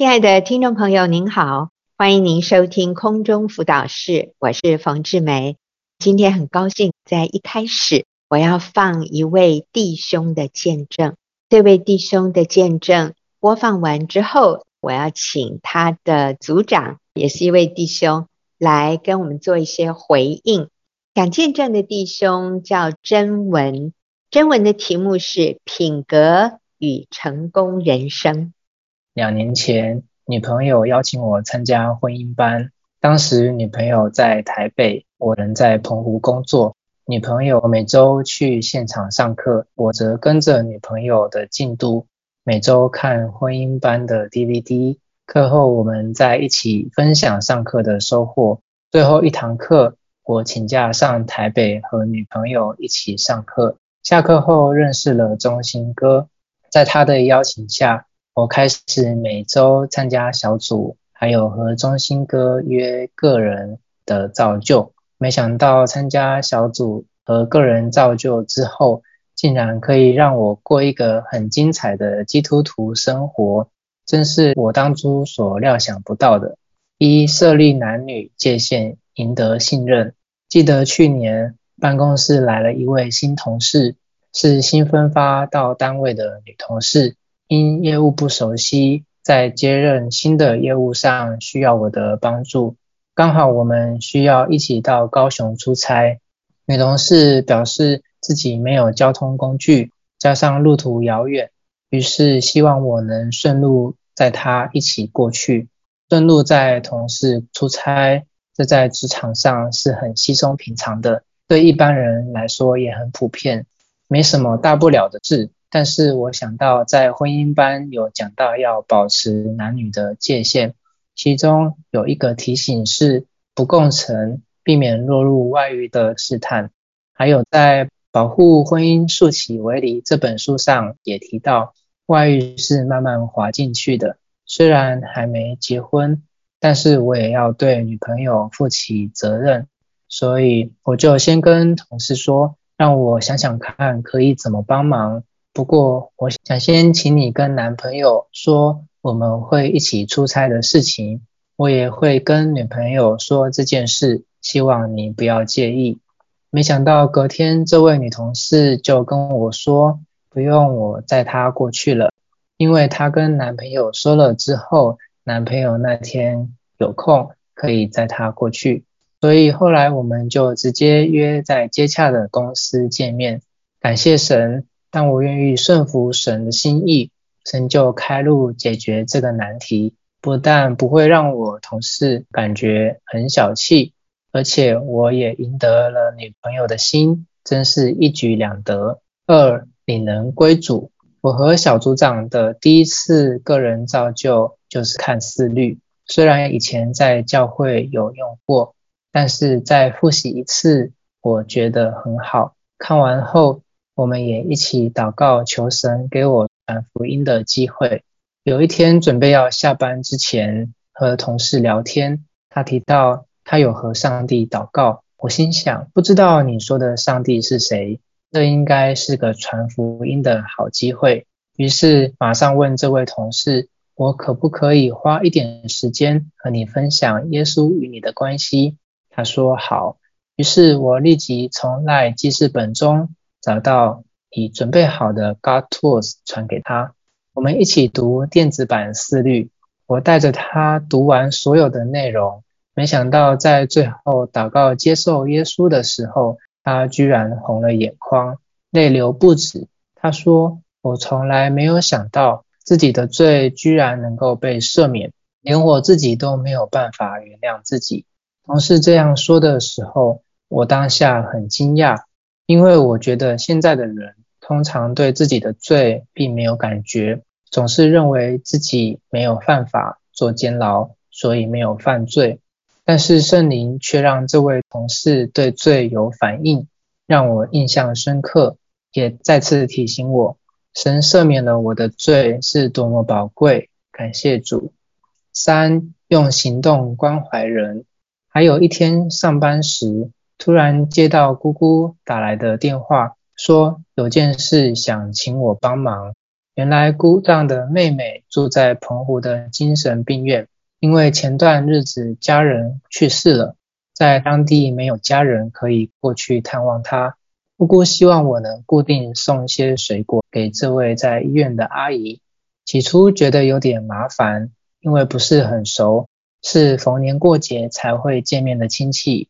亲爱的听众朋友，您好，欢迎您收听空中辅导室，我是冯志梅。今天很高兴，在一开始我要放一位弟兄的见证。这位弟兄的见证播放完之后，我要请他的组长，也是一位弟兄，来跟我们做一些回应。讲见证的弟兄叫真文，真文的题目是品格与成功人生。两年前，女朋友邀请我参加婚姻班，当时女朋友在台北，我人在澎湖工作。女朋友每周去现场上课，我则跟着女朋友的进度，每周看婚姻班的 DVD。课后我们在一起分享上课的收获。最后一堂课，我请假上台北和女朋友一起上课。下课后认识了中兴哥，在他的邀请下，我开始每周参加小组，还有和中心哥约个人的造就。没想到参加小组和个人造就之后，竟然可以让我过一个很精彩的基督徒生活，真是我当初所料想不到的。一、设立男女界限，赢得信任。记得去年办公室来了一位新同事，是新分发到单位的女同事。因业务不熟悉，在接任新的业务上需要我的帮助，刚好我们需要一起到高雄出差。女同事表示自己没有交通工具，加上路途遥远，于是希望我能顺路载她一起过去。顺路载同事出差，这在职场上是很稀松平常的，对一般人来说也很普遍，没什么大不了的事。但是我想到在婚姻班有讲到要保持男女的界限，其中有一个提醒是不共存，避免落入外遇的试探。还有在《保护婚姻竖起为篱》这本书上也提到，外遇是慢慢滑进去的。虽然还没结婚，但是我也要对女朋友负起责任，所以我就先跟同事说，让我想想看可以怎么帮忙。不过，我想先请你跟男朋友说我们会一起出差的事情，我也会跟女朋友说这件事，希望你不要介意。没想到隔天，这位女同事就跟我说，不用我载她过去了，因为她跟男朋友说了之后，男朋友那天有空可以载她过去，所以后来我们就直接约在接洽的公司见面。感谢神。但我愿意顺服神的心意，神就开路解决这个难题，不但不会让我同事感觉很小气，而且我也赢得了女朋友的心，真是一举两得。二，你能归主。我和小组长的第一次个人造就就是看思虑，虽然以前在教会有用过，但是再复习一次，我觉得很好。看完后。我们也一起祷告，求神给我传福音的机会。有一天准备要下班之前，和同事聊天，他提到他有和上帝祷告。我心想，不知道你说的上帝是谁？这应该是个传福音的好机会。于是马上问这位同事，我可不可以花一点时间和你分享耶稣与你的关系？他说好。于是我立即从 LINE 记事本中。找到已准备好的 God Tools 传给他，我们一起读电子版思虑。我带着他读完所有的内容，没想到在最后祷告接受耶稣的时候，他居然红了眼眶，泪流不止。他说：“我从来没有想到自己的罪居然能够被赦免，连我自己都没有办法原谅自己。”同事这样说的时候，我当下很惊讶。因为我觉得现在的人通常对自己的罪并没有感觉，总是认为自己没有犯法坐监牢，所以没有犯罪。但是圣灵却让这位同事对罪有反应，让我印象深刻，也再次提醒我，神赦免了我的罪是多么宝贵，感谢主。三，用行动关怀人。还有一天上班时，突然接到姑姑打来的电话，说有件事想请我帮忙。原来姑丈的妹妹住在澎湖的精神病院，因为前段日子家人去世了，在当地没有家人可以过去探望她。姑姑希望我能固定送一些水果给这位在医院的阿姨。起初觉得有点麻烦，因为不是很熟，是逢年过节才会见面的亲戚。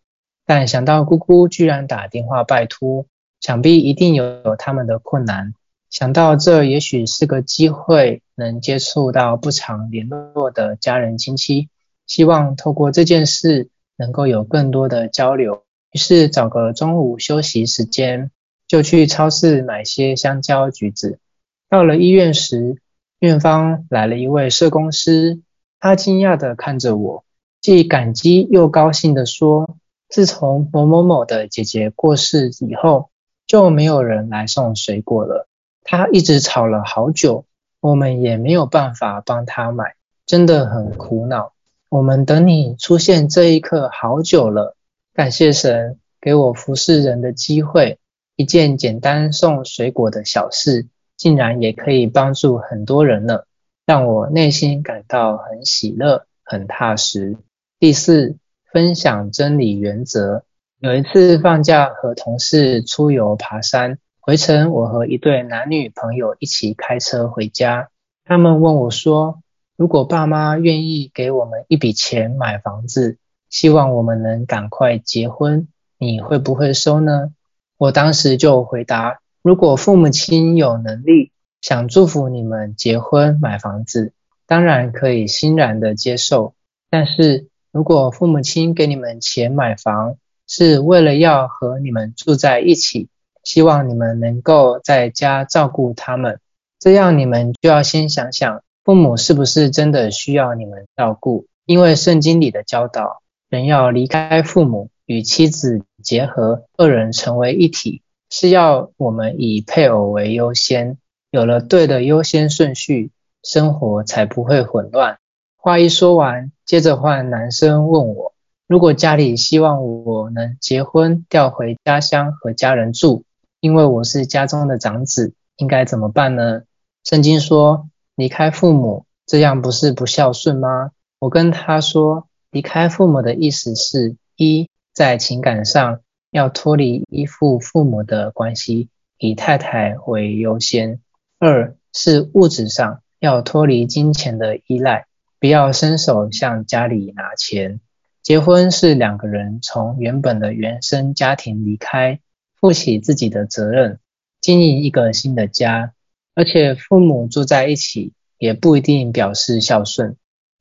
但想到姑姑居然打电话拜托，想必一定有他们的困难。想到这也许是个机会，能接触到不常联络的家人亲戚，希望透过这件事能够有更多的交流。于是找个中午休息时间，就去超市买些香蕉、橘子。到了医院时，院方来了一位社工师，他惊讶地看着我，既感激又高兴地说：“自从某某某的姐姐过世以后，就没有人来送水果了。”他一直吵了好久，我们也没有办法帮他买，真的很苦恼。我们等你出现这一刻好久了，感谢神给我服侍人的机会，一件简单送水果的小事，竟然也可以帮助很多人了，让我内心感到很喜乐、很踏实。第四，分享真理原则。有一次放假和同事出游爬山。回程，我和一对男女朋友一起开车回家。他们问我说：“如果爸妈愿意给我们一笔钱买房子，希望我们能赶快结婚，你会不会收呢？”我当时就回答：“如果父母亲有能力，想祝福你们结婚买房子，当然可以欣然的接受。但是如果父母亲给你们钱买房，是为了要和你们住在一起。”希望你们能够在家照顾他们，这样你们就要先想想，父母是不是真的需要你们照顾？因为圣经里的教导，人要离开父母，与妻子结合，二人成为一体，是要我们以配偶为优先。有了对的优先顺序，生活才不会混乱。话一说完，接着换男生问我，如果家里希望我能结婚，调回家乡和家人住。因为我是家中的长子，应该怎么办呢？圣经说，离开父母，这样不是不孝顺吗？我跟他说，离开父母的意思是：一，在情感上要脱离依附父母的关系，以太太为优先；二是物质上要脱离金钱的依赖，不要伸手向家里拿钱。结婚是两个人从原本的原生家庭离开。负起自己的责任，经营一个新的家，而且父母住在一起也不一定表示孝顺，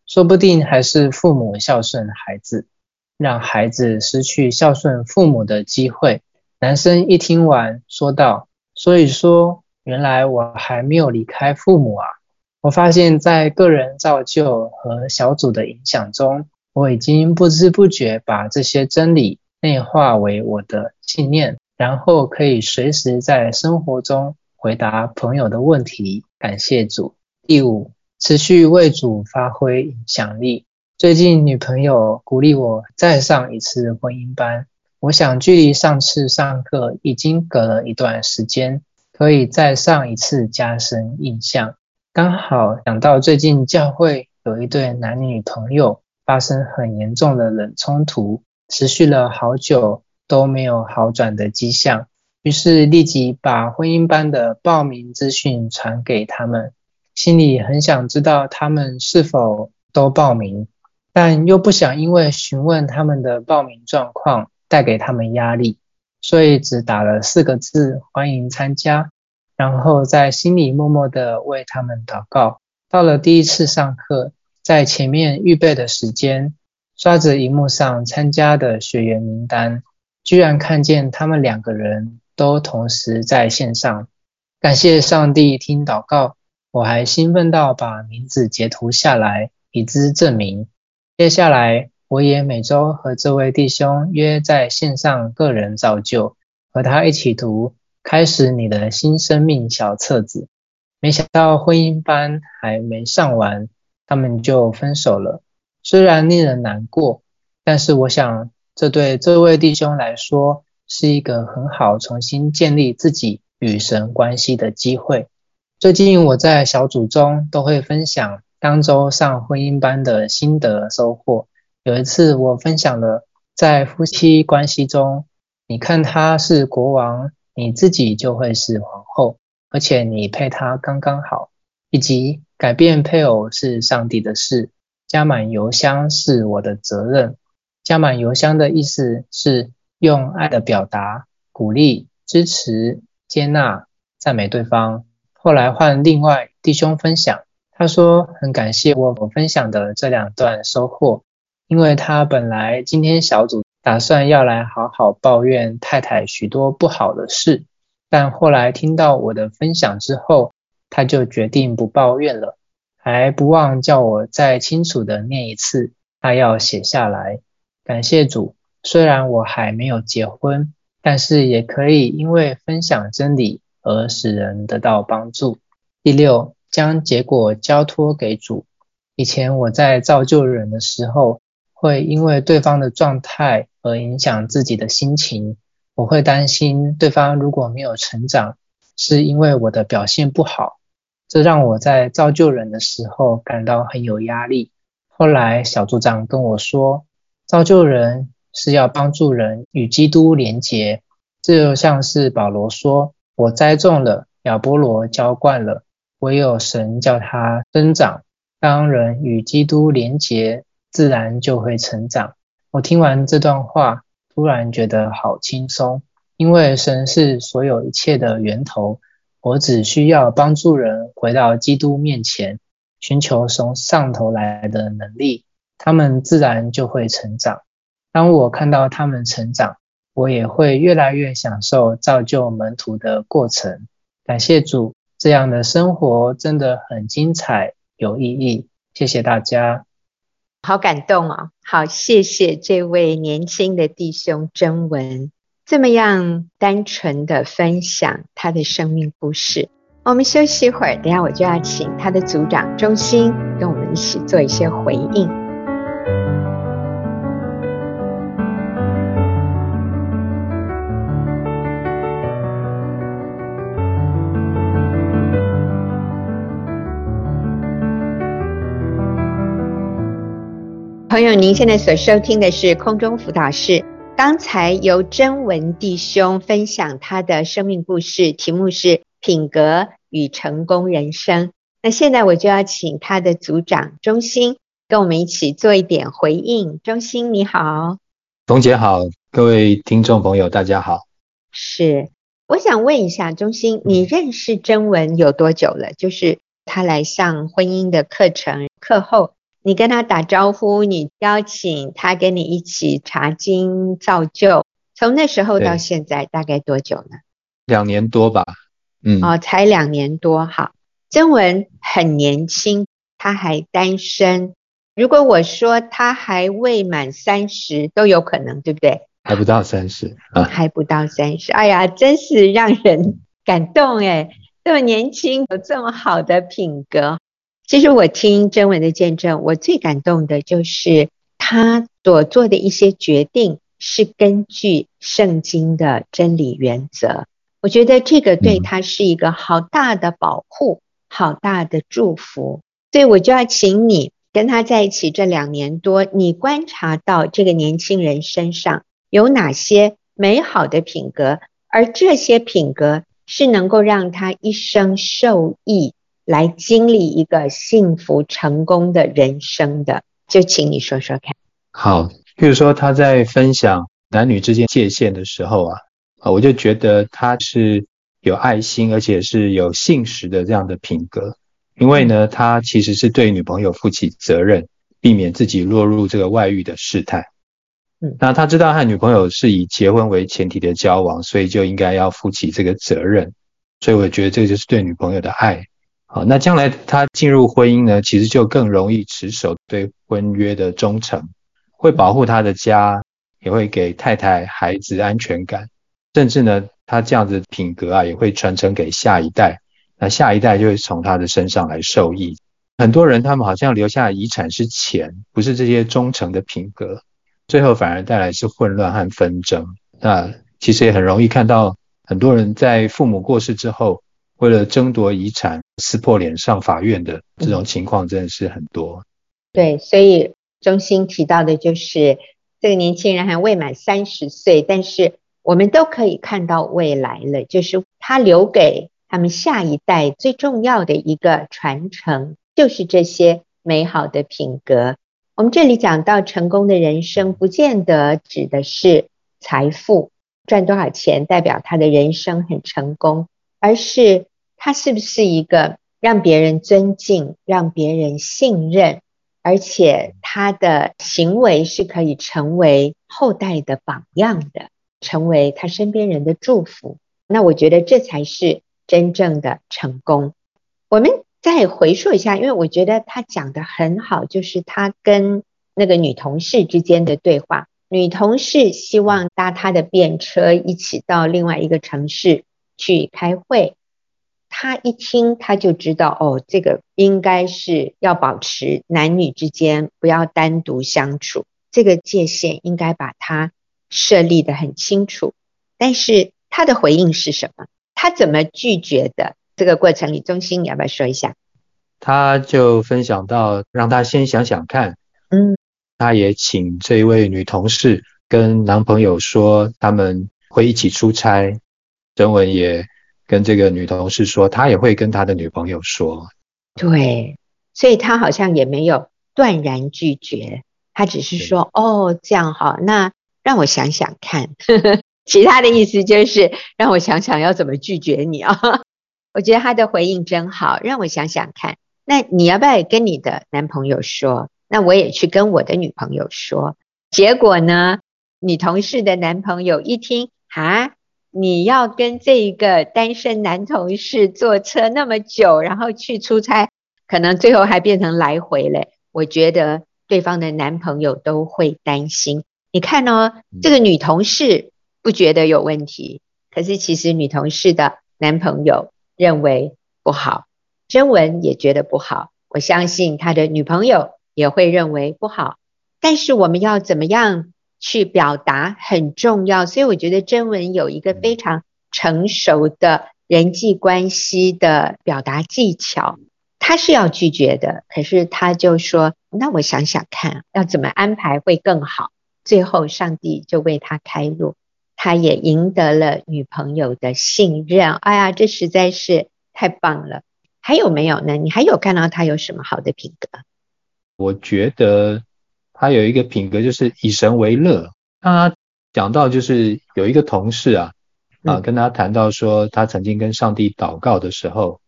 说不定还是父母孝顺孩子，让孩子失去孝顺父母的机会。男生一听完说道：“所以说，原来我还没有离开父母啊！我发现在个人造就和小组的影响中，我已经不知不觉把这些真理内化为我的信念。”然后可以随时在生活中回答朋友的问题，感谢主。第五，持续为主发挥影响力。最近女朋友鼓励我再上一次婚姻班，我想距离上次上课已经隔了一段时间，可以再上一次加深印象。刚好想到最近教会有一对男女朋友发生很严重的冷冲突，持续了好久。都没有好转的迹象，于是立即把婚姻班的报名资讯传给他们，心里很想知道他们是否都报名，但又不想因为询问他们的报名状况带给他们压力，所以只打了四个字“欢迎参加”，然后在心里默默地为他们祷告。到了第一次上课，在前面预备的时间，刷着荧幕上参加的学员名单。居然看见他们两个人都同时在线上，感谢上帝听祷告，我还兴奋到把名字截图下来，以资证明。接下来我也每周和这位弟兄约在线上个人造就，和他一起读《开始你的新生命》小册子。没想到婚姻班还没上完，他们就分手了，虽然令人难过，但是我想。这对这位弟兄来说是一个很好重新建立自己与神关系的机会。最近我在小组中都会分享当周上婚姻班的心得收获。有一次我分享了在夫妻关系中，你看他是国王，你自己就会是皇后，而且你配他刚刚好。以及改变配偶是上帝的事，加满油箱是我的责任。加满油箱的意思是用爱的表达，鼓励、支持、接纳、赞美对方。后来换另外弟兄分享，他说很感谢我我分享的这两段收获，因为他本来今天小组打算要来好好抱怨太太许多不好的事，但后来听到我的分享之后，他就决定不抱怨了，还不忘叫我再清楚地念一次，他要写下来。感谢主，虽然我还没有结婚，但是也可以因为分享真理而使人得到帮助。第六，将结果交托给主。以前我在造就人的时候，会因为对方的状态而影响自己的心情，我会担心对方如果没有成长，是因为我的表现不好。这让我在造就人的时候感到很有压力。后来小组长跟我说，造就人是要帮助人与基督连结。这就像是保罗说：“我栽种了，亚波罗浇灌了，唯有神叫他增长。当人与基督连结，自然就会成长。”我听完这段话，突然觉得好轻松，因为神是所有一切的源头。我只需要帮助人回到基督面前，寻求从上头来的能力，他们自然就会成长。当我看到他们成长，我也会越来越享受造就门徒的过程。感谢主，这样的生活真的很精彩，有意义。谢谢大家，好感动哦！好，谢谢这位年轻的弟兄真文。这么样单纯的分享他的生命故事，我们休息一会儿，等下我就要请他的组长钟心跟我们一起做一些回应。朋友，您现在所收听的是空中辅导室。刚才由真文弟兄分享他的生命故事，题目是“品格与成功人生”。那现在我就要请他的组长忠心跟我们一起做一点回应。忠心你好，冯姐好，各位听众朋友大家好。是，我想问一下忠心，你认识真文有多久了？就是他来上婚姻的课程课后。你跟他打招呼，你邀请他跟你一起查经造就，从那时候到现在大概多久呢？两年多吧，嗯，哦，才两年多，哈。曾文很年轻，他还单身。如果我说他还未满三十，都有可能，对不对？还不到三十啊，还不到三十。哎呀，真是让人感动哎，这么年轻，有这么好的品格。其实我听真文的见证，我最感动的就是他所做的一些决定是根据圣经的真理原则。我觉得这个对他是一个好大的保护，好大的祝福。所以我就要请你跟他在一起这两年多，你观察到这个年轻人身上有哪些美好的品格，而这些品格是能够让他一生受益。来经历一个幸福成功的人生的，就请你说说看。好，譬如说他在分享男女之间界限的时候啊，啊，我就觉得他是有爱心，而且是有信实的这样的品格。因为呢，他其实是对女朋友负起责任，避免自己落入这个外遇的试探。嗯，那他知道和女朋友是以结婚为前提的交往，所以就应该要负起这个责任。所以我觉得这就是对女朋友的爱。好，那将来他进入婚姻呢，其实就更容易持守对婚约的忠诚，会保护他的家，也会给太太、孩子安全感，甚至呢，他这样子的品格啊，也会传承给下一代，那下一代就会从他的身上来受益。很多人他们好像留下遗产是钱，不是这些忠诚的品格，最后反而带来是混乱和纷争。那其实也很容易看到很多人在父母过世之后。为了争夺遗产撕破脸上法院的这种情况真的是很多。对，所以中心提到的就是这个年轻人还未满三十岁，但是我们都可以看到未来了，就是他留给他们下一代最重要的一个传承，就是这些美好的品格。我们这里讲到成功的人生，不见得指的是财富，赚多少钱代表他的人生很成功，而是他是不是一个让别人尊敬、让别人信任，而且他的行为是可以成为后代的榜样的，成为他身边人的祝福。那我觉得这才是真正的成功。我们。再回溯一下，因为我觉得他讲得很好，就是他跟那个女同事之间的对话。女同事希望搭他的便车一起到另外一个城市去开会。他一听他就知道，哦，这个应该是要保持男女之间不要单独相处，这个界限应该把它设立得很清楚。但是他的回应是什么？他怎么拒绝的？这个过程里，中心你要不要说一下？他就分享到，让他先想想看。嗯，他也请这位女同事跟男朋友说，他们会一起出差。征文也跟这个女同事说，他也会跟他的女朋友说。对，所以他好像也没有断然拒绝，他只是说：“哦，这样好，那让我想想看。”其他的意思就是让我想想要怎么拒绝你啊。我觉得他的回应真好，让我想想看。那你要不要也跟你的男朋友说？那我也去跟我的女朋友说。结果呢，女同事的男朋友一听，啊，你要跟这一个单身男同事坐车那么久，然后去出差，可能最后还变成来回嘞。我觉得对方的男朋友都会担心。你看哦，这个女同事不觉得有问题，可是其实女同事的男朋友。认为不好，真文也觉得不好，我相信他的女朋友也会认为不好。但是我们要怎么样去表达很重要，所以我觉得征文有一个非常成熟的人际关系的表达技巧。他是要拒绝的，可是他就说：“那我想想看，要怎么安排会更好。”最后，上帝就为他开路。他也赢得了女朋友的信任，哎呀，这实在是太棒了！还有没有呢？你还有看到他有什么好的品格？我觉得他有一个品格就是以神为乐。他讲到就是有一个同事啊，啊，跟他谈到说他曾经跟上帝祷告的时候，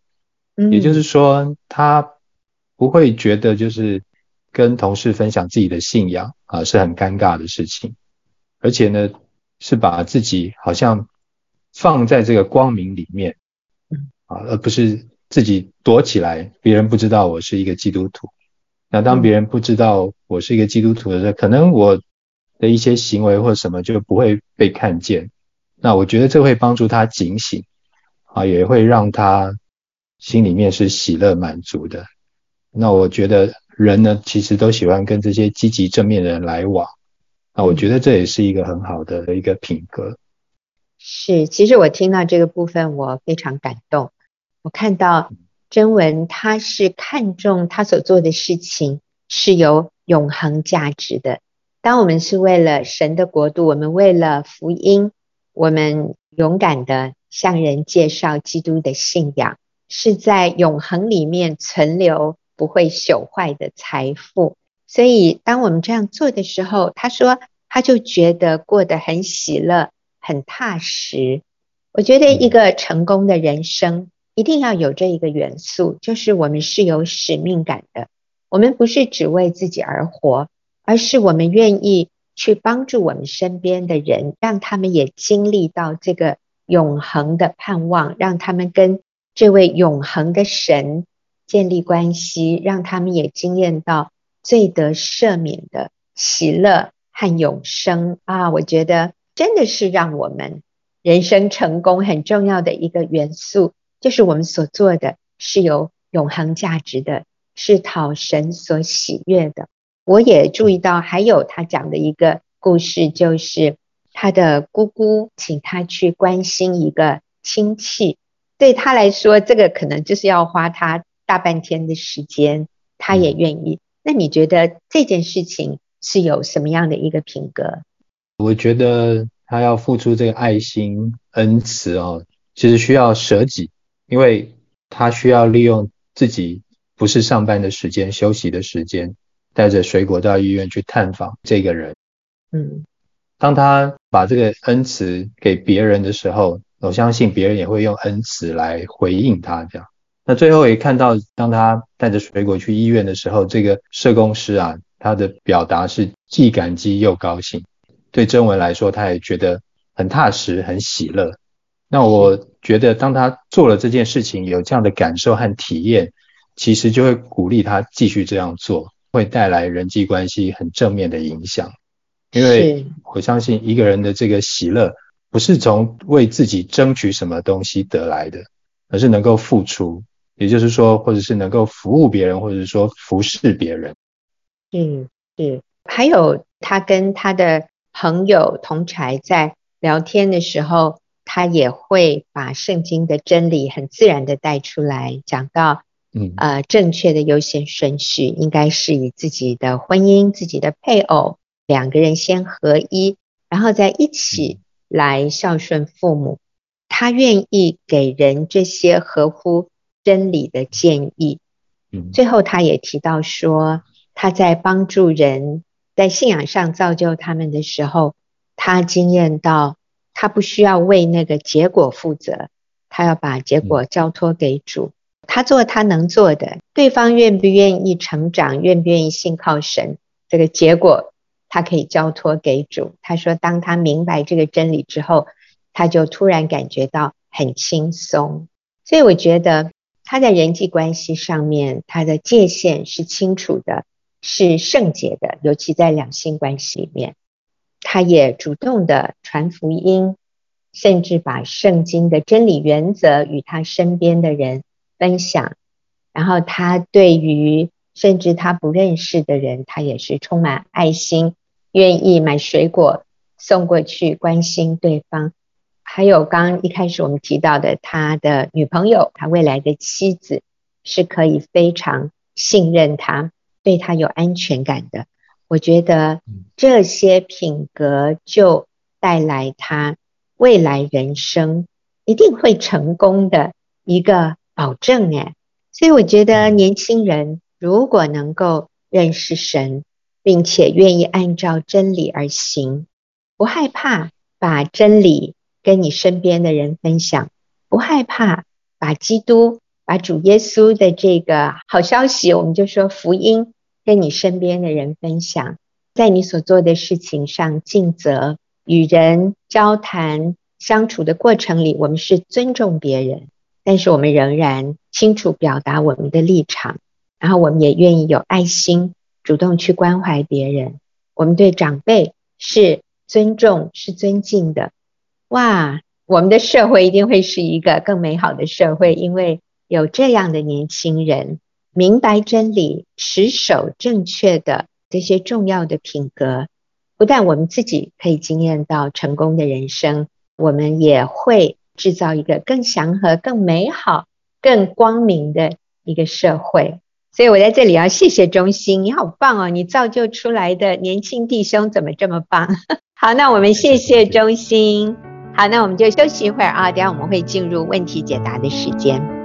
嗯，也就是说他不会觉得就是跟同事分享自己的信仰啊是很尴尬的事情，而且呢。是把自己好像放在这个光明里面，啊，而不是自己躲起来，别人不知道我是一个基督徒。那当别人不知道我是一个基督徒的时候，可能我的一些行为或什么就不会被看见。那我觉得这会帮助他警醒，啊，也会让他心里面是喜乐满足的。那我觉得人呢，其实都喜欢跟这些积极正面的人来往。那我觉得这也是一个很好的一个品格。是，其实我听到这个部分，我非常感动。我看到真文，他是看重他所做的事情是有永恒价值的。当我们是为了神的国度，我们为了福音，我们勇敢的向人介绍基督的信仰，是在永恒里面存留不会朽坏的财富。所以，当我们这样做的时候，他说，他就觉得过得很喜乐、很踏实。我觉得一个成功的人生一定要有这一个元素，就是我们是有使命感的。我们不是只为自己而活，而是我们愿意去帮助我们身边的人，让他们也经历到这个永恒的盼望，让他们跟这位永恒的神建立关系，让他们也经验到。罪得赦免的喜乐和永生啊，我觉得真的是让我们人生成功很重要的一个元素，就是我们所做的是有永恒价值的，是讨神所喜悦的。我也注意到还有他讲的一个故事，就是他的姑姑请他去关心一个亲戚，对他来说，这个可能就是要花他大半天的时间，他也愿意。那你觉得这件事情是有什么样的一个品格？我觉得他要付出这个爱心、恩慈哦，其实需要舍己，因为他需要利用自己不是上班的时间、休息的时间，带着水果到医院去探访这个人。嗯，当他把这个恩慈给别人的时候。我相信别人也会用恩慈来回应他，这样。那最后也看到，当他带着水果去医院的时候，这个社工师啊，他的表达是既感激又高兴。对真文来说，他也觉得很踏实、很喜乐。那我觉得，当他做了这件事情，有这样的感受和体验，其实就会鼓励他继续这样做，会带来人际关系很正面的影响。因为我相信一个人的这个喜乐。不是从为自己争取什么东西得来的，而是能够付出，也就是说，或者是能够服务别人，或者是说服侍别人。嗯，是。还有他跟他的朋友同柴在聊天的时候，他也会把圣经的真理很自然的带出来，讲到，嗯，呃，正确的优先顺序应该是以自己的婚姻、自己的配偶两个人先合一，然后再一起。嗯来孝顺父母，他愿意给人这些合乎真理的建议。嗯，最后他也提到说，他在帮助人在信仰上造就他们的时候，他经验到他不需要为那个结果负责，他要把结果交托给主。他做他能做的，对方愿不愿意成长，愿不愿意信靠神，这个结果。他可以交托给主。他说，当他明白这个真理之后，他就突然感觉到很轻松。所以我觉得他在人际关系上面，他的界限是清楚的，是圣洁的。尤其在两性关系里面，他也主动的传福音，甚至把圣经的真理原则与他身边的人分享。然后他对于甚至他不认识的人，他也是充满爱心。愿意买水果送过去关心对方，还有刚一开始我们提到的他的女朋友，他未来的妻子是可以非常信任他，对他有安全感的。我觉得这些品格就带来他未来人生一定会成功的一个保证哎。所以我觉得年轻人如果能够认识神。并且愿意按照真理而行，不害怕把真理跟你身边的人分享，不害怕把基督、把主耶稣的这个好消息，我们就说福音，跟你身边的人分享，在你所做的事情上尽责，与人交谈相处的过程里，我们是尊重别人，但是我们仍然清楚表达我们的立场，然后我们也愿意有爱心。主动去关怀别人，我们对长辈是尊重、是尊敬的。哇，我们的社会一定会是一个更美好的社会，因为有这样的年轻人，明白真理、持守正确的这些重要的品格。不但我们自己可以经验到成功的人生，我们也会制造一个更祥和、更美好、更光明的一个社会。所以我在这里要谢谢中心，你好棒哦！你造就出来的年轻弟兄怎么这么棒？好，那我们谢谢中心。好，那我们就休息一会儿啊，等下我们会进入问题解答的时间。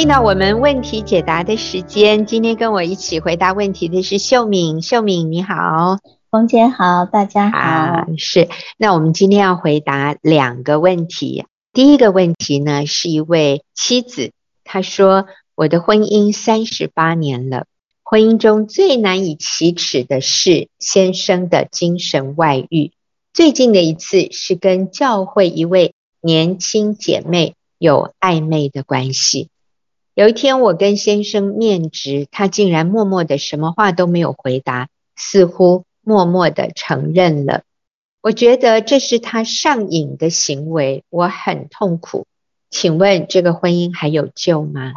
进到我们问题解答的时间，今天跟我一起回答问题的是秀敏。秀敏你好，冯姐好，大家好。啊，是，那我们今天要回答两个问题。第一个问题呢，是一位妻子，她说：“我的婚姻三十八年了，婚姻中最难以启齿的是先生的精神外遇。最近的一次是跟教会一位年轻姐妹有暧昧的关系。”有一天，我跟先生面值，他竟然默默的什么话都没有回答，似乎默默的承认了。我觉得这是他上瘾的行为，我很痛苦。请问这个婚姻还有救吗？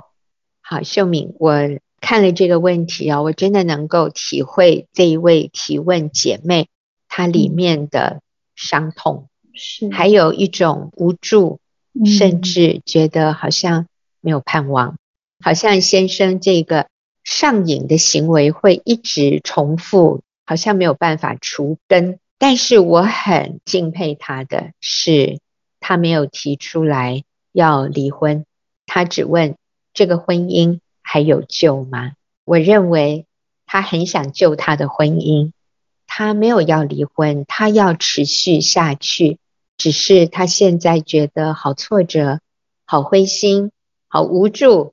好，秀敏，我看了这个问题啊，我真的能够体会这一位提问姐妹她里面的伤痛，是还有一种无助，甚至觉得好像没有盼望，好像先生这个上瘾的行为会一直重复，好像没有办法除根。但是我很敬佩他的是，他没有提出来。要离婚，他只问这个婚姻还有救吗？我认为他很想救他的婚姻，他没有要离婚，他要持续下去，只是他现在觉得好挫折、好灰心、好无助，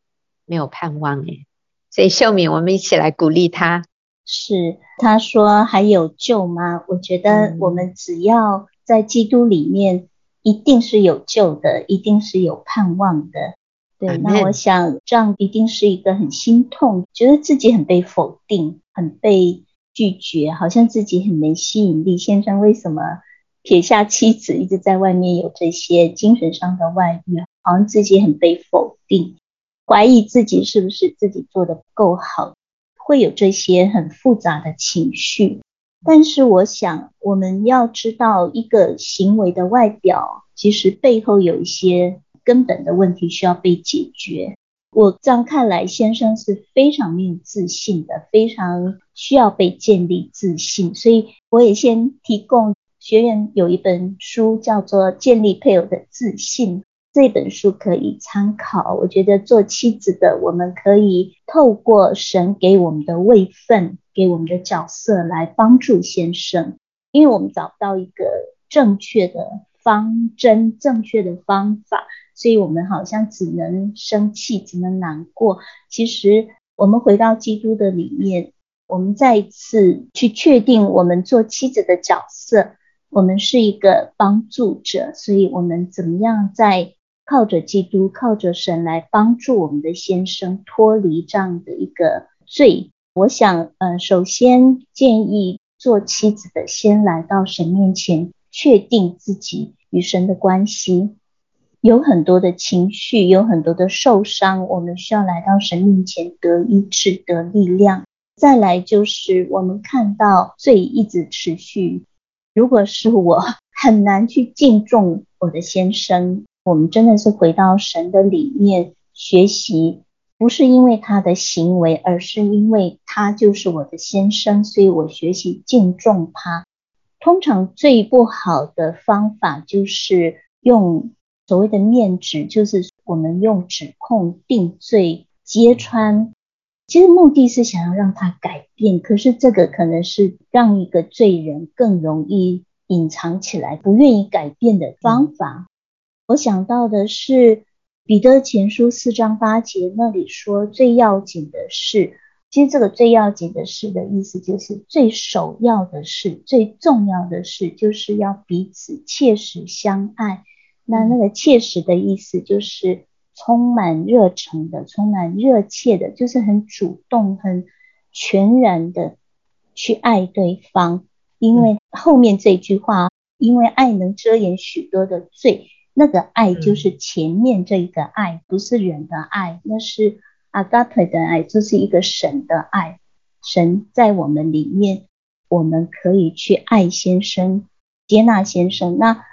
没有盼望诶。所以秀敏，我们一起来鼓励他。是，他说还有救吗？我觉得我们只要在基督里面。一定是有救的，一定是有盼望的。对，那我想这样一定是一个很心痛，觉得自己很被否定，很被拒绝，好像自己很没吸引力。先生为什么撇下妻子，一直在外面有这些精神上的外遇，好像自己很被否定，怀疑自己是不是自己做得不够好，会有这些很复杂的情绪。但是我想，我们要知道一个行为的外表，其实背后有一些根本的问题需要被解决。我这样看来，先生是非常没有自信的，非常需要被建立自信。所以我也先提供学员有一本书，叫做《建立配偶的自信》。这本书可以参考。我觉得做妻子的，我们可以透过神给我们的位分，给我们的角色来帮助先生，因为我们找不到一个正确的方针、正确的方法，所以我们好像只能生气，只能难过。其实我们回到基督的里面，我们再一次去确定我们做妻子的角色，我们是一个帮助者，所以我们怎么样在靠着基督，靠着神来帮助我们的先生脱离这样的一个罪。我想，呃，首先建议做妻子的先来到神面前，确定自己与神的关系。有很多的情绪，有很多的受伤，我们需要来到神面前得医治、得力量。再来就是我们看到罪一直持续，如果是我，很难去敬重我的先生。我们真的是回到神的里面学习，不是因为他的行为，而是因为他就是我的先生，所以我学习敬重他。通常最不好的方法就是用所谓的面指，就是我们用指控、定罪、揭穿，其实目的是想要让他改变，可是这个可能是让一个罪人更容易隐藏起来，不愿意改变的方法。我想到的是彼得前书四章八节那里说，最要紧的事，其实这个最要紧的事的意思就是最首要的事，最重要的事就是要彼此切实相爱。那那个切实的意思就是充满热诚的，充满热切的，就是很主动、很全然的去爱对方。因为后面这句话，因为爱能遮掩许多的罪。那个爱就是前面这一个爱，嗯、不是人的爱，那是 agape 的爱，这是一个神的爱。神在我们里面，我们可以去爱先生，接纳先生。那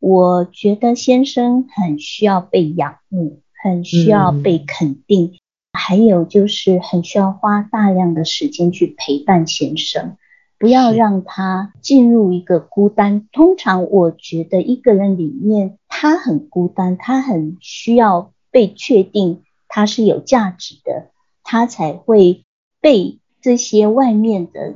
我觉得先生很需要被仰慕，很需要被肯定，嗯、还有就是很需要花大量的时间去陪伴先生。不要让他进入一个孤单。通常我觉得一个人里面，他很孤单，他很需要被确定他是有价值的，他才会被这些外面的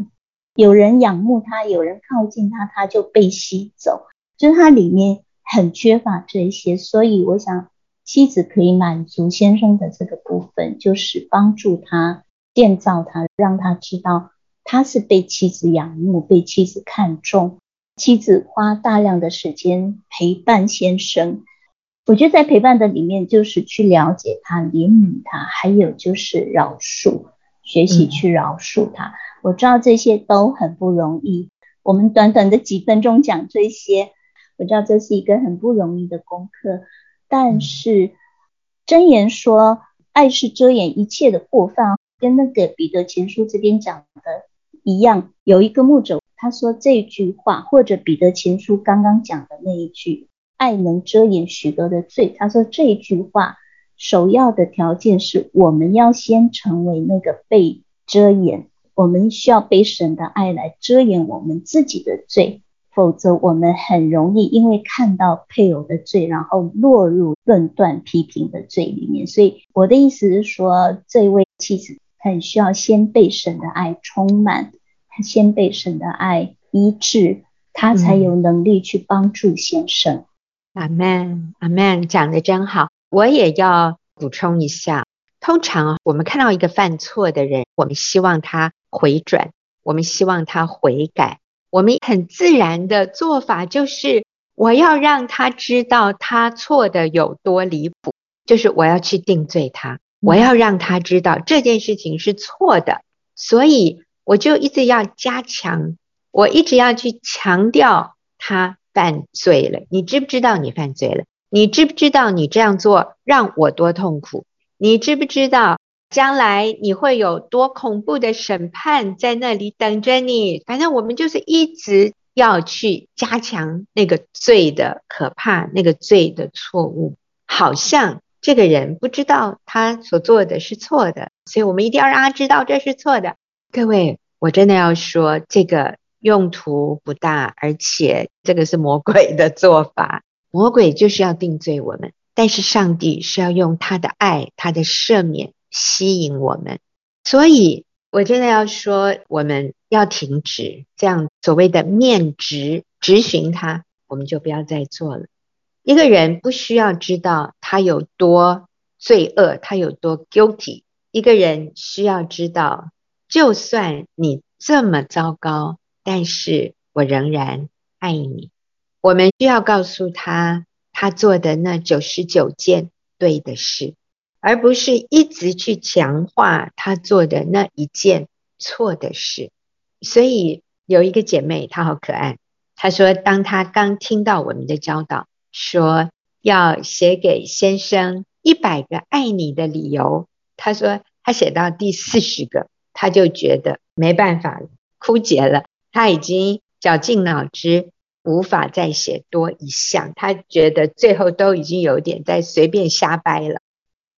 有人仰慕他，有人靠近他，他就被吸走。就是他里面很缺乏这些，所以我想妻子可以满足先生的这个部分，就是帮助他建造他，让他知道。他是被妻子仰慕，被妻子看重，妻子花大量的时间陪伴先生。我觉得在陪伴的里面，就是去了解他、怜悯他，还有就是饶恕，学习去饶恕他。嗯、我知道这些都很不容易。我们短短的几分钟讲这些，我知道这是一个很不容易的功课。但是箴言说，爱是遮掩一切的过犯，跟那个彼得前书这边讲的一样。有一个牧者他说这句话，或者彼得前书刚刚讲的那一句，爱能遮掩许多的罪。他说这句话，首要的条件是我们要先成为那个被遮掩。我们需要被神的爱来遮掩我们自己的罪，否则我们很容易因为看到配偶的罪，然后落入论断批评的罪里面。所以我的意思是说，这位妻子很需要先被神的爱充满，先被神的爱医治，他才有能力去帮助先生。阿门，阿门，讲的真好。我也要补充一下，通常我们看到一个犯错的人，我们希望他。回转，我们希望他悔改。我们很自然的做法就是，我要让他知道他错的有多离谱，就是我要去定罪他，我要让他知道这件事情是错的。所以我就一直要加强，我一直要去强调他犯罪了。你知不知道你犯罪了？你知不知道你这样做让我多痛苦？你知不知道？将来你会有多恐怖的审判在那里等着你？反正我们就是一直要去加强那个罪的可怕，那个罪的错误。好像这个人不知道他所做的是错的，所以我们一定要让他知道这是错的。各位，我真的要说，这个用途不大，而且这个是魔鬼的做法。魔鬼就是要定罪我们，但是上帝是要用他的爱，他的赦免。吸引我们，所以我真的要说，我们要停止这样所谓的面质质询他，我们就不要再做了。一个人不需要知道他有多罪恶，他有多 guilty。一个人需要知道，就算你这么糟糕，但是我仍然爱你。我们需要告诉他，他做的那九十九件对的事。而不是一直去强化他做的那一件错的事。所以有一个姐妹，她好可爱。她说，当她刚听到我们的教导，说要写给先生一百个爱你的理由，她说她写到第四十个，他就觉得没办法了，枯竭了。他已经绞尽脑汁，无法再写多一项。他觉得最后都已经有点在随便瞎掰了。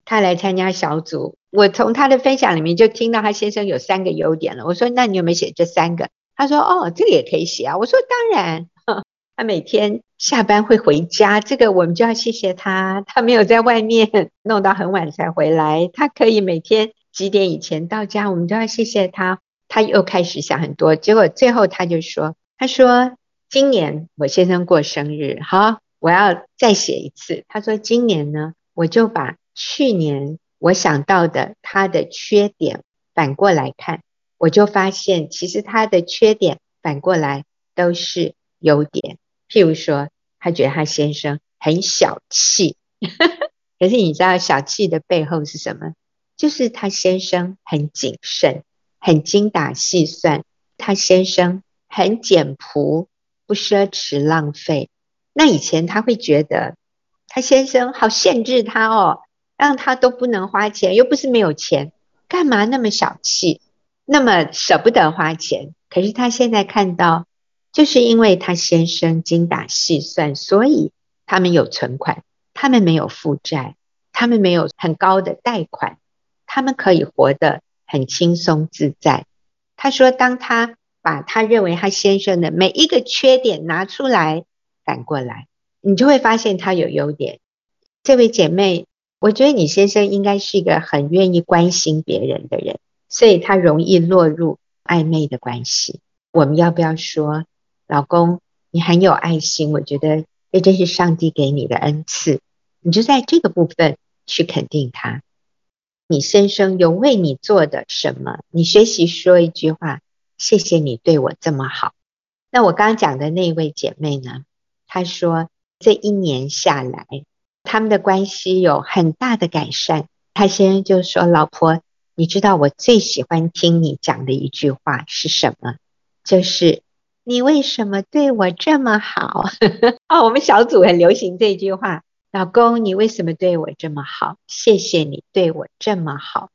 他来参加小组，我从他的分享里面就听到他先生有三个优点了。我说：“那你有没有写这三个？”他说：“哦，这个也可以写啊。”我说：“当然。”他每天下班会回家，这个我们就要谢谢他，他没有在外面弄到很晚才回来，他可以每天几点以前到家，我们都要谢谢他。他又开始想很多，结果最后他就说：“他说今年我先生过生日，好，我要再写一次。”他说：“今年呢，我就把。”去年我想到的他的缺点反过来看，我就发现其实他的缺点反过来都是优点。譬如说，他觉得他先生很小气，可是你知道小气的背后是什么？就是他先生很谨慎，很精打细算，他先生很简朴，不奢侈浪费。那以前他会觉得他先生好限制他哦。让他都不能花钱，又不是没有钱，干嘛那么小气，那么舍不得花钱？可是他现在看到，就是因为他先生精打细算，所以他们有存款，他们没有负债，他们没有很高的贷款，他们可以活得很轻松自在。他说，当他把他认为他先生的每一个缺点拿出来，反过来，你就会发现他有优点。这位姐妹。我觉得你先生应该是一个很愿意关心别人的人，所以他容易落入暧昧的关系。我们要不要说，老公，你很有爱心？我觉得这真是上帝给你的恩赐，你就在这个部分去肯定他。你先生有为你做的什么？你学习说一句话：谢谢你对我这么好。那我刚刚讲的那位姐妹呢？她说这一年下来。他们的关系有很大的改善。他先生就说：“老婆，你知道我最喜欢听你讲的一句话是什么？就是你为什么对我这么好？” 哦，我们小组很流行这句话。老公，你为什么对我这么好？谢谢你对我这么好。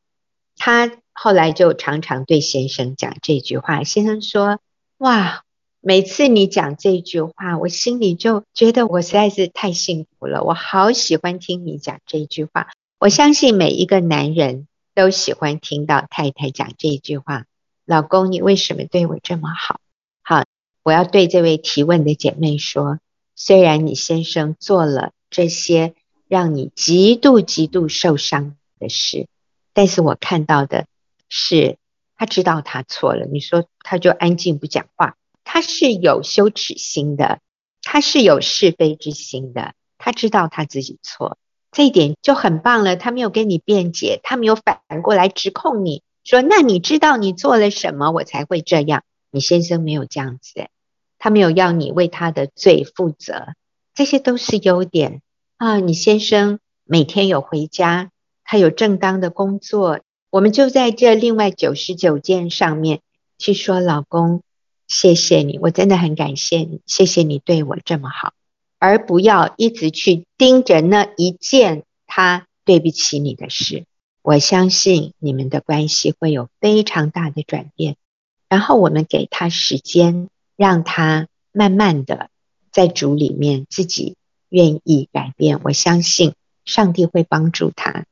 他后来就常常对先生讲这句话。先生说：“哇，每次你讲这句话，我心里就觉得我实在是太幸福了。我好喜欢听你讲这句话。我相信每一个男人都喜欢听到太太讲这句话。老公，你为什么对我这么好？好，我要对这位提问的姐妹说，虽然你先生做了。”这些让你极度极度受伤的事，但是我看到的是，他知道他错了。你说他就安静不讲话，他是有羞耻心的，他是有是非之心的，他知道他自己错，这一点就很棒了。他没有跟你辩解，他没有反过来指控你说，那你知道你做了什么，我才会这样。你先生没有这样子，他没有要你为他的罪负责。这些都是优点啊！你先生每天有回家，他有正当的工作，我们就在这另外九十九件上面去说，老公，谢谢你，我真的很感谢你，谢谢你对我这么好，而不要一直去盯着那一件他对不起你的事。我相信你们的关系会有非常大的转变，然后我们给他时间，让他慢慢的。在主里面，自己愿意改变，我相信上帝会帮助他。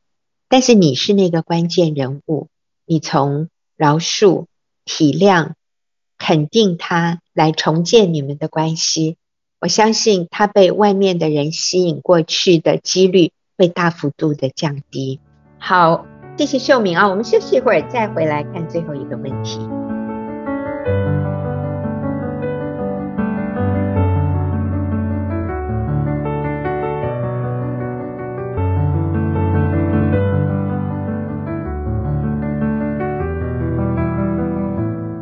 但是你是那个关键人物，你从饶恕、体谅、肯定他来重建你们的关系。我相信他被外面的人吸引过去的几率会大幅度的降低。好，谢谢秀敏啊，我们休息一会儿，再回来看最后一个问题。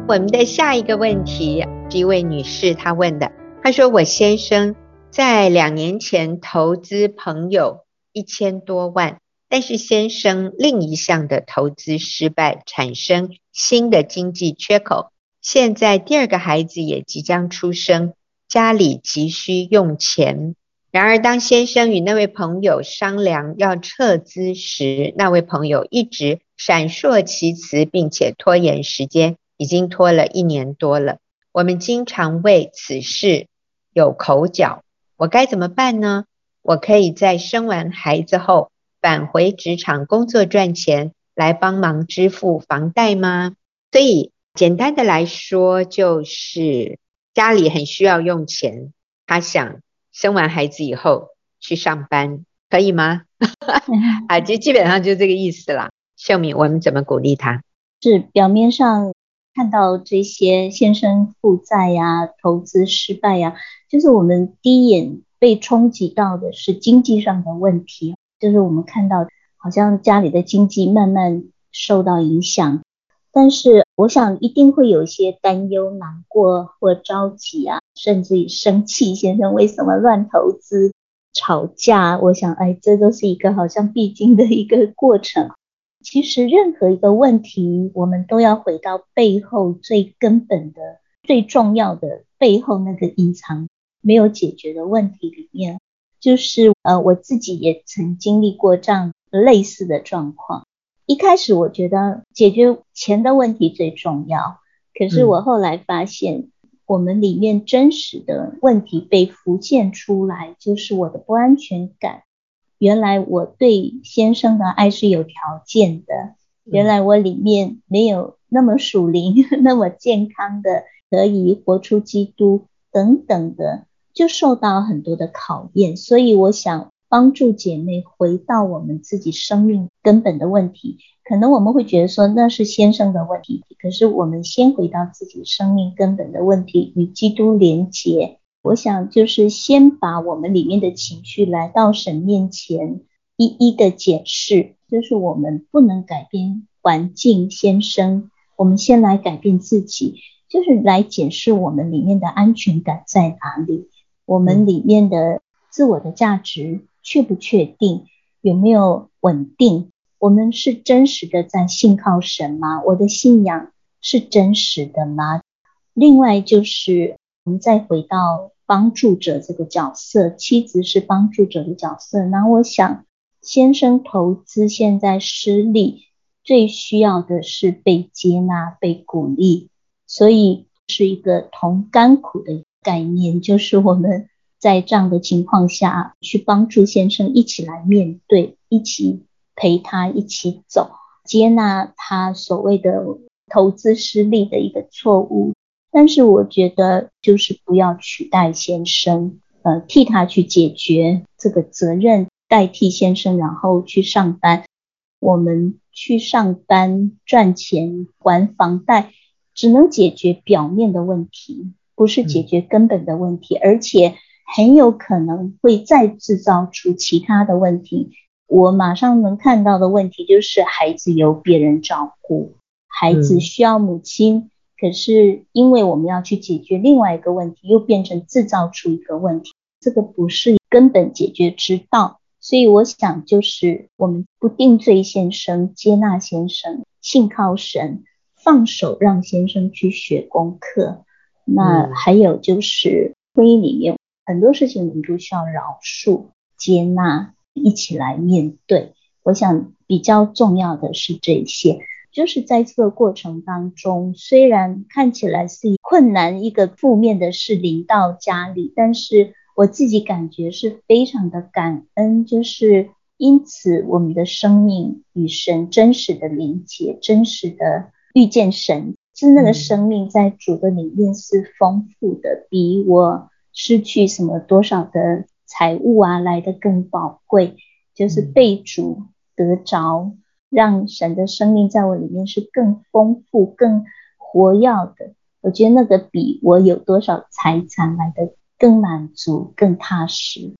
我们的下一个问题是一位女士她问的，她说：“我先生在两年前投资朋友一千多万，但是先生另一项的投资失败，产生新的经济缺口。现在第二个孩子也即将出生，家里急需用钱。然而，当先生与那位朋友商量要撤资时，那位朋友一直闪烁其词，并且拖延时间。”已经拖了一年多了，我们经常为此事有口角，我该怎么办呢？我可以在生完孩子后返回职场工作赚钱，来帮忙支付房贷吗？所以简单的来说，就是家里很需要用钱，他想生完孩子以后去上班，可以吗？啊，就基本上就这个意思啦。秀敏，我们怎么鼓励他？是表面上。看到这些先生负债呀、投资失败呀、就是我们第一眼被冲击到的是经济上的问题，就是我们看到好像家里的经济慢慢受到影响。但是我想一定会有一些担忧、难过或着急啊，甚至于生气，先生为什么乱投资、吵架？我想，哎，这都是一个好像必经的一个过程。其实任何一个问题，我们都要回到背后最根本的、最重要的背后那个隐藏没有解决的问题里面。就是呃，我自己也曾经历过这样类似的状况。一开始我觉得解决钱的问题最重要，可是我后来发现，我们里面真实的问题被浮现出来，就是我的不安全感。原来我对先生的爱是有条件的，原来我里面没有那么属灵、那么健康的，可以活出基督等等的，就受到很多的考验。所以我想帮助姐妹回到我们自己生命根本的问题。可能我们会觉得说那是先生的问题，可是我们先回到自己生命根本的问题，与基督连结。我想就是先把我们里面的情绪来到神面前，一一的解释。就是我们不能改变环境，先生，我们先来改变自己，就是来解释我们里面的安全感在哪里，我们里面的自我的价值确不确定，有没有稳定？我们是真实的在信靠神吗？我的信仰是真实的吗？另外就是。我们再回到帮助者这个角色，妻子是帮助者的角色。那我想，先生投资现在失利，最需要的是被接纳、被鼓励，所以是一个同甘苦的概念，就是我们在这样的情况下去帮助先生一起来面对，一起陪他一起走，接纳他所谓的投资失利的一个错误。但是我觉得，就是不要取代先生，呃，替他去解决这个责任，代替先生，然后去上班。我们去上班赚钱还房贷，只能解决表面的问题，不是解决根本的问题，而且很有可能会再制造出其他的问题。我马上能看到的问题就是，孩子由别人照顾，孩子需要母亲。可是，因为我们要去解决另外一个问题，又变成制造出一个问题，这个不是根本解决之道。所以，我想就是我们不定罪先生，接纳先生，信靠神，放手让先生去学功课。那还有就是婚姻里面很多事情，我们都需要饶恕、接纳，一起来面对。我想比较重要的是这些。就是在这个过程当中，虽然看起来是困难，一个负面的事临到家里，但是我自己感觉是非常的感恩。就是因此，我们的生命与神真实的连接，真实的遇见神，是那个生命在主的里面是丰富的，比我失去什么多少的财物啊来的更宝贵。就是被主得着。让神的生命在我里面是更丰富、更活跃的。我觉得那个比我有多少财产来的更满足、更踏实。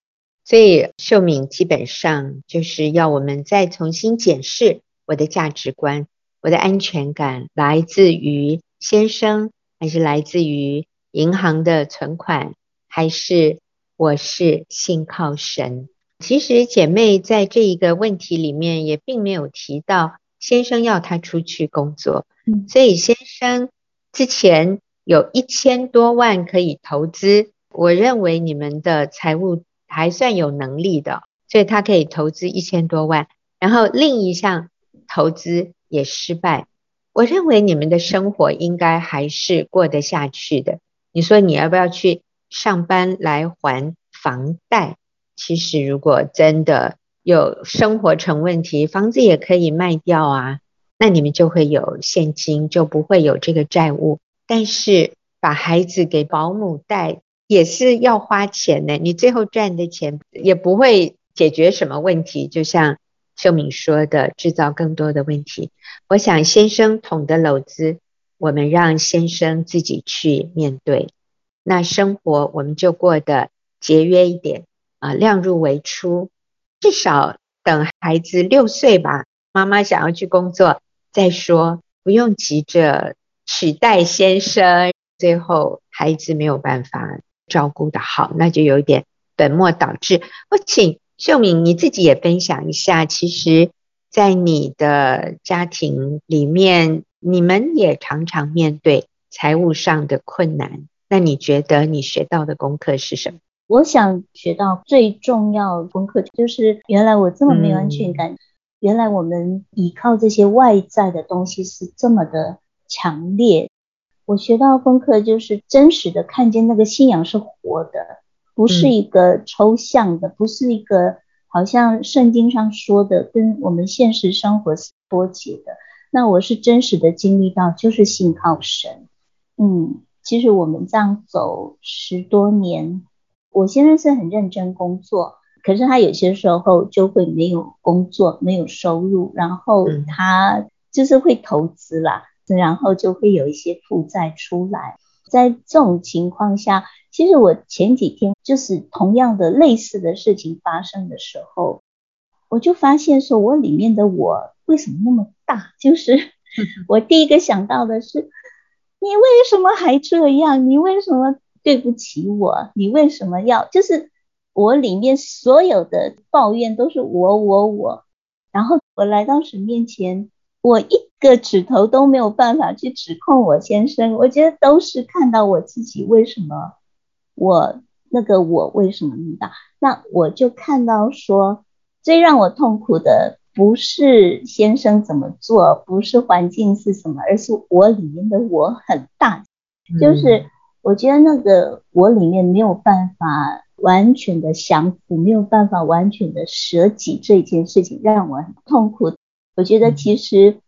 所以秀敏基本上就是要我们再重新检视我的价值观、我的安全感来自于先生，还是来自于银行的存款，还是我是信靠神。其实姐妹在这一个问题里面也并没有提到先生要她出去工作，嗯，所以先生之前有一千多万可以投资，我认为你们的财务还算有能力的，所以他可以投资一千多万，然后另一项投资也失败，我认为你们的生活应该还是过得下去的。你说你要不要去上班来还房贷？其实，如果真的有生活成问题，房子也可以卖掉啊，那你们就会有现金，就不会有这个债务。但是，把孩子给保姆带也是要花钱的，你最后赚的钱也不会解决什么问题。就像秀敏说的，制造更多的问题。我想先生捅的篓子，我们让先生自己去面对。那生活我们就过得节约一点。啊，量入为出，至少等孩子六岁吧，妈妈想要去工作再说，不用急着取代先生，最后孩子没有办法照顾得好，那就有点本末倒置。我请秀敏你自己也分享一下，其实，在你的家庭里面，你们也常常面对财务上的困难，那你觉得你学到的功课是什么？我想学到最重要的功课，就是原来我这么没有安全感，嗯，原来我们依靠这些外在的东西是这么的强烈。我学到功课就是真实的看见那个信仰是活的，不是一个抽象的，不是一个好像圣经上说的跟我们现实生活是脱节的。那我是真实的经历到，就是信靠神。嗯，其实我们这样走十多年。我先生是很认真工作，可是他有些时候就会没有工作，没有收入，然后他就是会投资啦，然后就会有一些负债出来。在这种情况下，其实我前几天就是同样的类似的事情发生的时候，我就发现说，我里面的我为什么那么大？就是 我第一个想到的是，你为什么还这样？你为什么？对不起我，你为什么要？就是我里面所有的抱怨都是我我我，然后我来到神面前，我一个指头都没有办法去指控我先生，我觉得都是看到我自己为什么我那个我为什么那么大？那我就看到说，最让我痛苦的不是先生怎么做，不是环境是什么，而是我里面的我很大，就是我觉得那个我里面没有办法完全的降服，没有办法完全的舍己这件事情，让我很痛苦。我觉得其实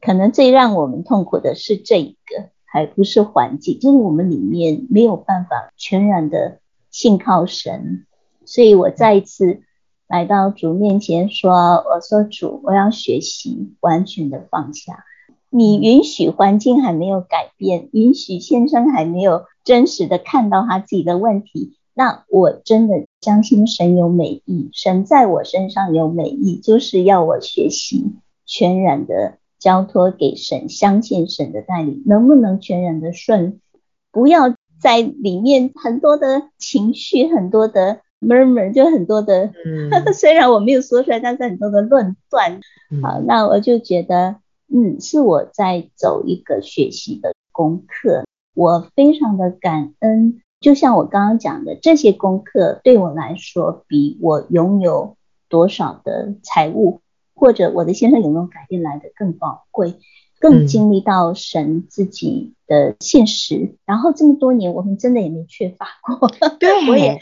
可能最让我们痛苦的是这一个，还不是环境，就是我们里面没有办法全然的信靠神。所以我再一次来到主面前说：“我说主，我要学习完全的放下。你允许环境还没有改变，允许先生还没有真实的看到他自己的问题，那我真的相信神有美意，神在我身上有美意，就是要我学习全然的交托给神，相信神的带领，能不能全然的顺服，不要在里面很多的情绪，很多的。” murmur 就很多的，嗯、虽然我没有说出来，但是很多的论断。嗯、好，那我就觉得，嗯，是我在走一个学习的功课。我非常的感恩，就像我刚刚讲的，这些功课对我来说，比我拥有多少的财物，或者我的先生有没有改变来的更宝贵，更经历到神自己的现实。嗯、然后这么多年，我们真的也没缺乏过。对，我也。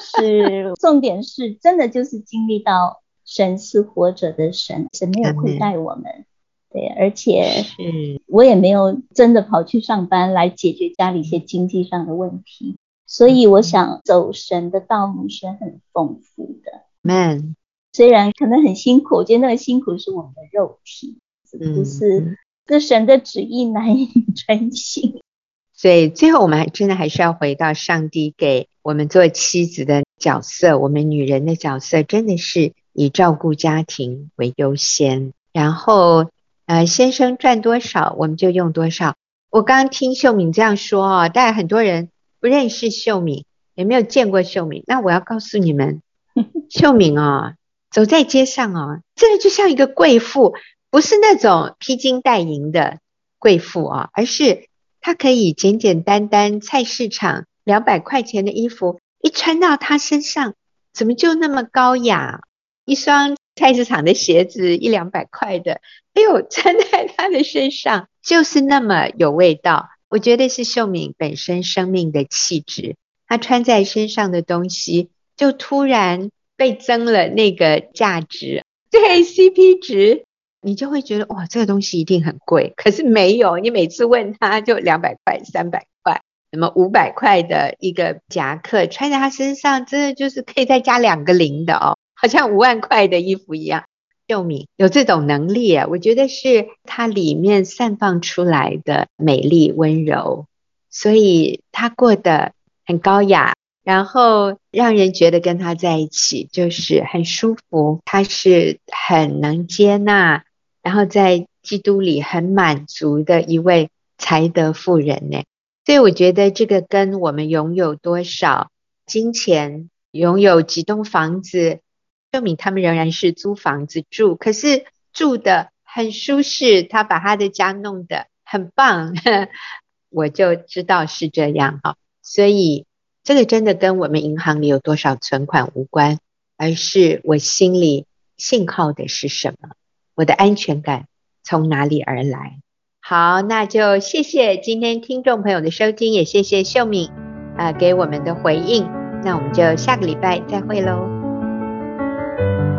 是，重点是真的就是经历到神是活着的神，神没有亏待我们，对，而且我也没有真的跑去上班来解决家里一些经济上的问题，所以我想走神的道路是很丰富的。Man，虽然可能很辛苦，我觉得那个辛苦是我们的肉体，是不是？这神的旨意难以 专心。所以最后，我们还真的还是要回到上帝给我们做妻子的角色。我们女人的角色真的是以照顾家庭为优先。然后，呃，先生赚多少，我们就用多少。我刚刚听秀敏这样说啊，但很多人不认识秀敏，也没有见过秀敏。那我要告诉你们，秀敏啊，走在街上啊，真的就像一个贵妇，不是那种披金戴银的贵妇啊，而是。她可以简简单单，菜市场两百块钱的衣服一穿到她身上，怎么就那么高雅？一双菜市场的鞋子一两百块的，哎呦，穿在他的身上就是那么有味道。我觉得是秀敏本身生命的气质，他穿在身上的东西就突然倍增了那个价值，对 CP 值。你就会觉得哇，这个东西一定很贵，可是没有。你每次问他就两百块、三百块，什么五百块的一个夹克穿在他身上，真的就是可以再加两个零的哦，好像五万块的衣服一样。秀敏有这种能力啊，我觉得是她里面散发出来的美丽温柔，所以她过得很高雅，然后让人觉得跟她在一起就是很舒服。她是很能接纳。然后在基督里很满足的一位才德妇人呢，所以我觉得这个跟我们拥有多少金钱、拥有几栋房子，秀敏他们仍然是租房子住，可是住得很舒适，他把他的家弄得很棒，我就知道是这样哈。所以这个真的跟我们银行里有多少存款无关，而是我心里信靠的是什么。我的安全感从哪里而来？好，那就谢谢今天听众朋友的收听，也谢谢秀敏啊、给我们的回应。那我们就下个礼拜再会喽。Thank you.